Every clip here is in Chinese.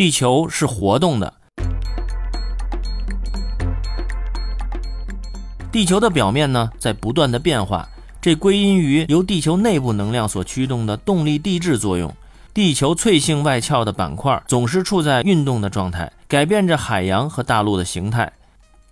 地球是活动的。地球的表面呢，在不断的变化，这归因于由地球内部能量所驱动的动力地质作用。地球脆性外壳的板块总是处在运动的状态，改变着海洋和大陆的形态。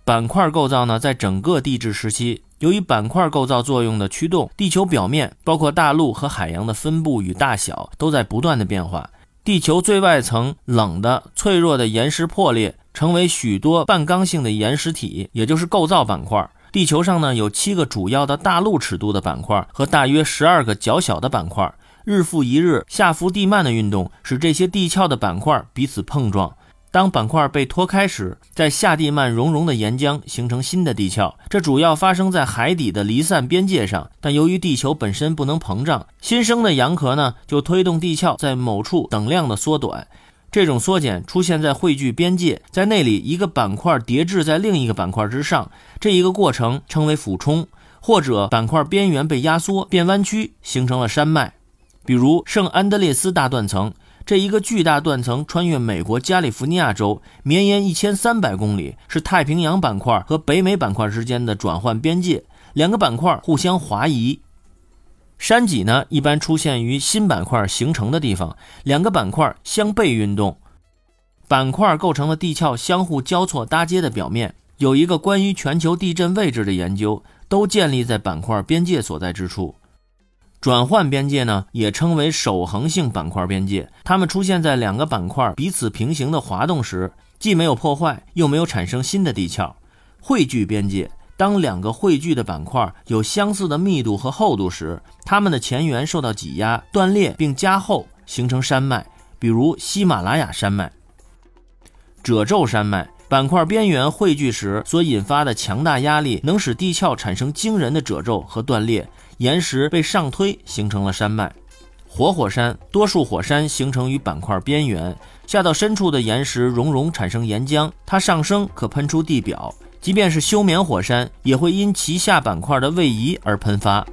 板块构造呢，在整个地质时期，由于板块构造作用的驱动，地球表面包括大陆和海洋的分布与大小都在不断的变化。地球最外层冷的、脆弱的岩石破裂，成为许多半刚性的岩石体，也就是构造板块。地球上呢，有七个主要的大陆尺度的板块和大约十二个较小的板块。日复一日，下浮地幔的运动使这些地壳的板块彼此碰撞。当板块被拖开时，在下地幔熔融的岩浆形成新的地壳。这主要发生在海底的离散边界上。但由于地球本身不能膨胀，新生的洋壳呢，就推动地壳在某处等量的缩短。这种缩减出现在汇聚边界，在那里一个板块叠置在另一个板块之上，这一个过程称为俯冲，或者板块边缘被压缩变弯曲，形成了山脉。比如圣安德烈斯大断层，这一个巨大断层穿越美国加利福尼亚州，绵延一千三百公里，是太平洋板块和北美板块之间的转换边界，两个板块互相滑移。山脊呢，一般出现于新板块形成的地方，两个板块相背运动，板块构成了地壳相互交错搭接的表面。有一个关于全球地震位置的研究，都建立在板块边界所在之处。转换边界呢，也称为守恒性板块边界，它们出现在两个板块彼此平行的滑动时，既没有破坏，又没有产生新的地壳。汇聚边界。当两个汇聚的板块有相似的密度和厚度时，它们的前缘受到挤压、断裂并加厚，形成山脉，比如喜马拉雅山脉、褶皱山脉。板块边缘汇聚时所引发的强大压力，能使地壳产生惊人的褶皱和断裂，岩石被上推，形成了山脉。活火山，多数火山形成于板块边缘，下到深处的岩石熔融产生岩浆，它上升可喷出地表。即便是休眠火山，也会因其下板块的位移而喷发。